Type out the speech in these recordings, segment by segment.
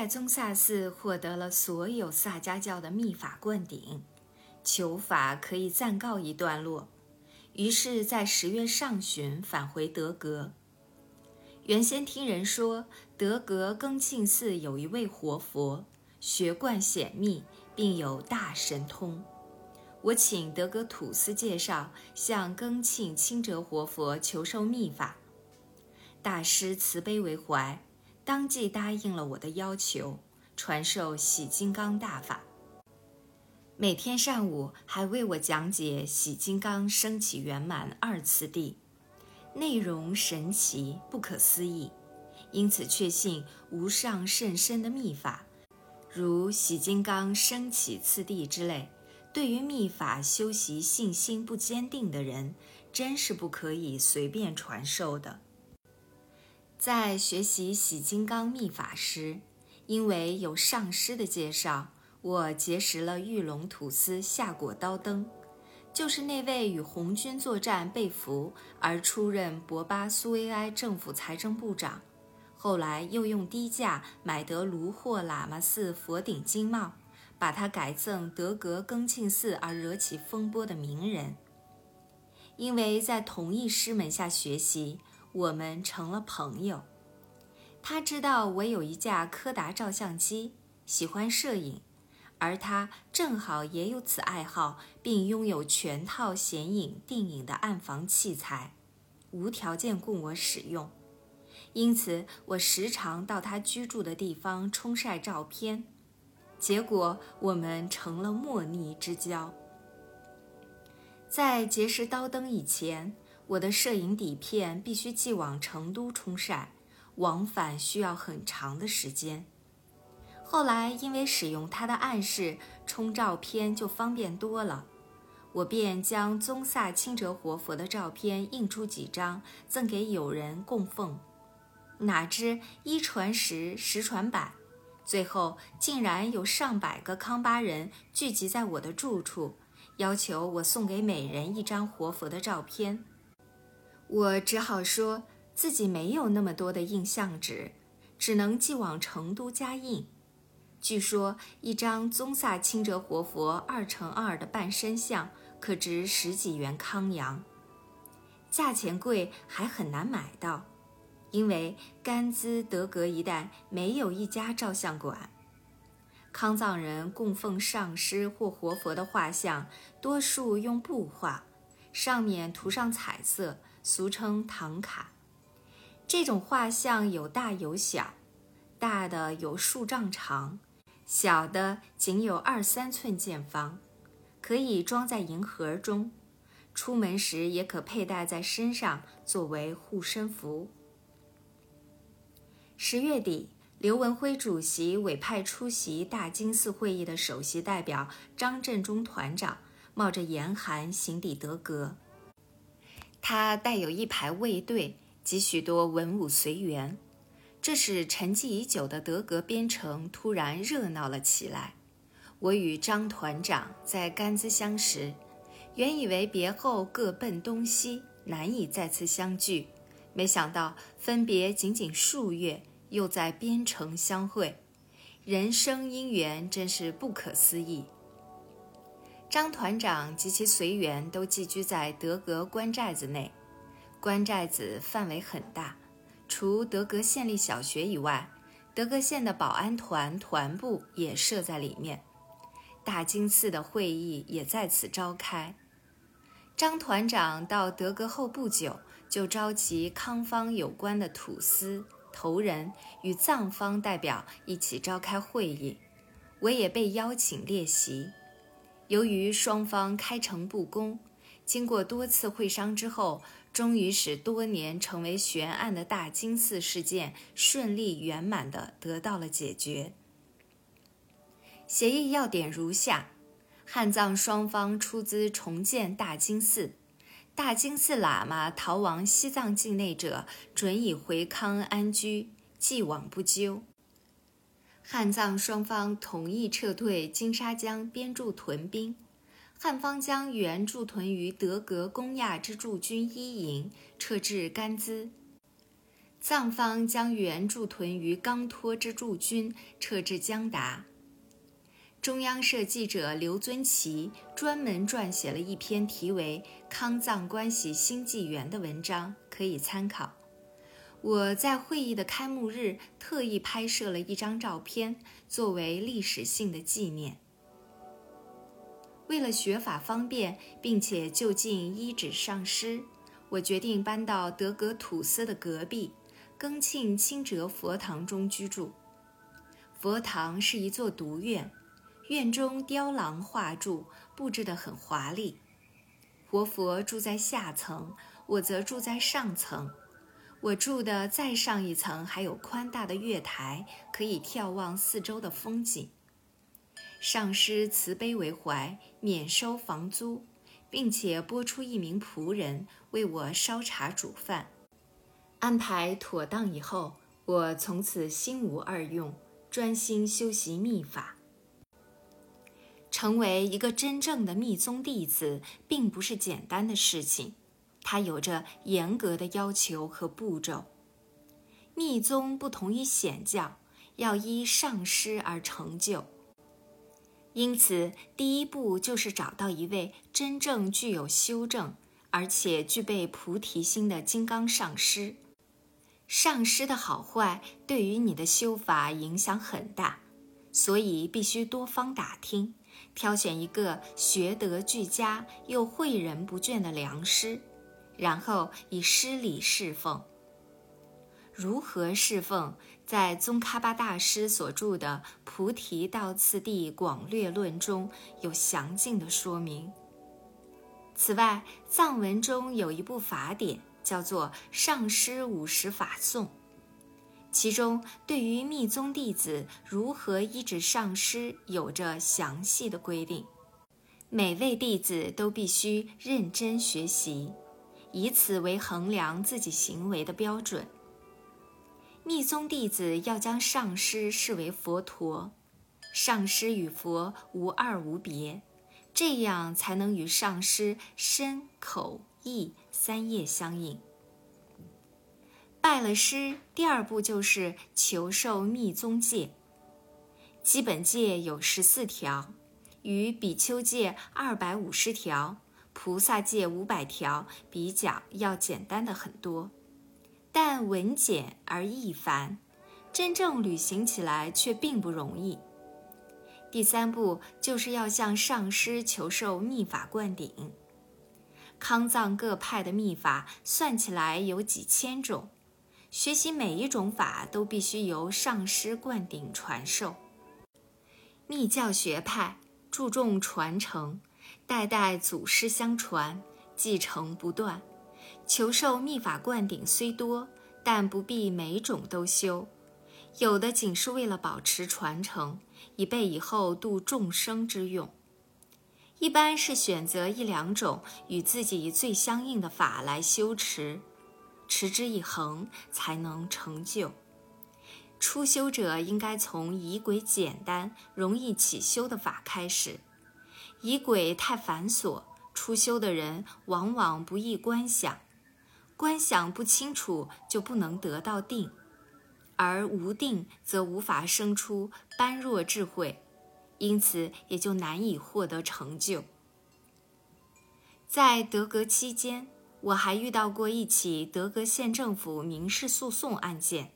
在宗萨寺获得了所有萨迦教的秘法灌顶，求法可以暂告一段落。于是，在十月上旬返回德格。原先听人说，德格更庆寺有一位活佛，学贯显密，并有大神通。我请德格土司介绍，向更庆清哲活佛求授秘法。大师慈悲为怀。当即答应了我的要求，传授喜金刚大法。每天上午还为我讲解喜金刚升起圆满二次第，内容神奇不可思议，因此确信无上甚深的秘法，如喜金刚升起次第之类，对于秘法修习信心不坚定的人，真是不可以随便传授的。在学习喜金刚秘法时，因为有上师的介绍，我结识了玉龙土司夏果刀灯，就是那位与红军作战被俘而出任博巴苏维埃政府财政部长，后来又用低价买得卢霍喇嘛寺佛顶金帽，把它改赠德格更庆寺而惹起风波的名人。因为在同一师门下学习。我们成了朋友。他知道我有一架柯达照相机，喜欢摄影，而他正好也有此爱好，并拥有全套显影定影的暗房器材，无条件供我使用。因此，我时常到他居住的地方冲晒照片，结果我们成了莫逆之交。在结识刀灯以前。我的摄影底片必须寄往成都冲晒，往返需要很长的时间。后来因为使用他的暗示，冲照片就方便多了。我便将宗萨清哲活佛的照片印出几张，赠给友人供奉。哪知一传十，十传百，最后竟然有上百个康巴人聚集在我的住处，要求我送给每人一张活佛的照片。我只好说自己没有那么多的印象纸，只能寄往成都加印。据说一张宗萨清哲活佛二乘二的半身像可值十几元康洋，价钱贵还很难买到，因为甘孜德格一带没有一家照相馆。康藏人供奉上师或活佛的画像，多数用布画，上面涂上彩色。俗称唐卡，这种画像有大有小，大的有数丈长，小的仅有二三寸见方，可以装在银盒中，出门时也可佩戴在身上作为护身符。十月底，刘文辉主席委派出席大金寺会议的首席代表张振中团长，冒着严寒行抵德格。他带有一排卫队及许多文武随员，这使沉寂已久的德格边城突然热闹了起来。我与张团长在甘孜相识，原以为别后各奔东西，难以再次相聚，没想到分别仅仅数月，又在边城相会，人生因缘真是不可思议。张团长及其随员都寄居在德格关寨子内，关寨子范围很大，除德格县立小学以外，德格县的保安团团部也设在里面。大金寺的会议也在此召开。张团长到德格后不久，就召集康方有关的土司头人与藏方代表一起召开会议，我也被邀请列席。由于双方开诚布公，经过多次会商之后，终于使多年成为悬案的大金寺事件顺利圆满地得到了解决。协议要点如下：汉藏双方出资重建大金寺，大金寺喇嘛逃亡西藏境内者，准以回康安居，既往不咎。汉藏双方同意撤退金沙江边驻屯兵，汉方将原驻屯于德格公亚之驻军一营撤至甘孜。藏方将原驻屯于刚托之驻军撤至江达。中央社记者刘尊奇专门撰写了一篇题为《康藏关系新纪元》的文章，可以参考。我在会议的开幕日特意拍摄了一张照片，作为历史性的纪念。为了学法方便，并且就近依止上师，我决定搬到德格土司的隔壁。庚庆清哲佛堂中居住。佛堂是一座独院，院中雕廊画柱布置得很华丽。活佛住在下层，我则住在上层。我住的再上一层还有宽大的月台，可以眺望四周的风景。上师慈悲为怀，免收房租，并且拨出一名仆人为我烧茶煮饭。安排妥当以后，我从此心无二用，专心修习密法。成为一个真正的密宗弟子，并不是简单的事情，它有着严格的要求和步骤。密宗不同于显教，要依上师而成就。因此，第一步就是找到一位真正具有修正，而且具备菩提心的金刚上师。上师的好坏对于你的修法影响很大，所以必须多方打听，挑选一个学得俱佳又诲人不倦的良师，然后以师礼侍奉。如何侍奉，在宗喀巴大师所著的《菩提道次第广略论》中有详尽的说明。此外，藏文中有一部法典。叫做《上师五十法颂》，其中对于密宗弟子如何依止上师有着详细的规定，每位弟子都必须认真学习，以此为衡量自己行为的标准。密宗弟子要将上师视为佛陀，上师与佛无二无别，这样才能与上师身口意。三业相应。拜了师，第二步就是求受密宗戒。基本戒有十四条，与比丘戒二百五十条、菩萨戒五百条比较，要简单的很多。但文简而易繁，真正履行起来却并不容易。第三步就是要向上师求受密法灌顶。康藏各派的秘法算起来有几千种，学习每一种法都必须由上师灌顶传授。密教学派注重传承，代代祖师相传，继承不断。求受秘法灌顶虽多，但不必每种都修，有的仅是为了保持传承，以备以后度众生之用。一般是选择一两种与自己最相应的法来修持，持之以恒，才能成就。初修者应该从仪轨简单、容易起修的法开始。仪轨太繁琐，初修的人往往不易观想，观想不清楚就不能得到定，而无定则无法生出般若智慧。因此，也就难以获得成就。在德格期间，我还遇到过一起德格县政府民事诉讼案件。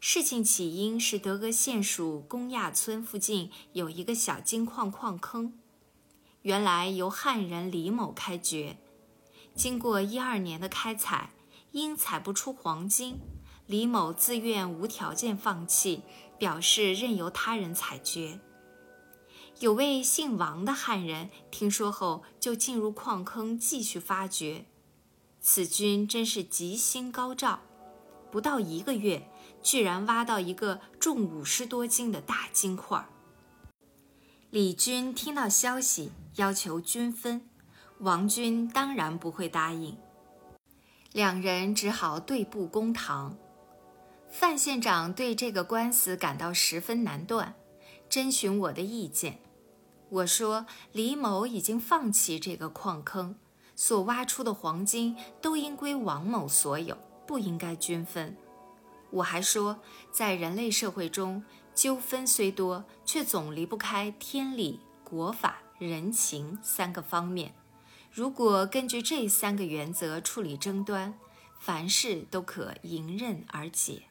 事情起因是德格县属公亚村附近有一个小金矿矿坑，原来由汉人李某开掘，经过一二年的开采，因采不出黄金，李某自愿无条件放弃，表示任由他人采掘。有位姓王的汉人听说后，就进入矿坑继续发掘。此君真是吉星高照，不到一个月，居然挖到一个重五十多斤的大金块。李军听到消息，要求均分，王军当然不会答应，两人只好对簿公堂。范县长对这个官司感到十分难断，征询我的意见。我说：“李某已经放弃这个矿坑，所挖出的黄金都应归王某所有，不应该均分。我还说，在人类社会中，纠纷虽多，却总离不开天理、国法、人情三个方面。如果根据这三个原则处理争端，凡事都可迎刃而解。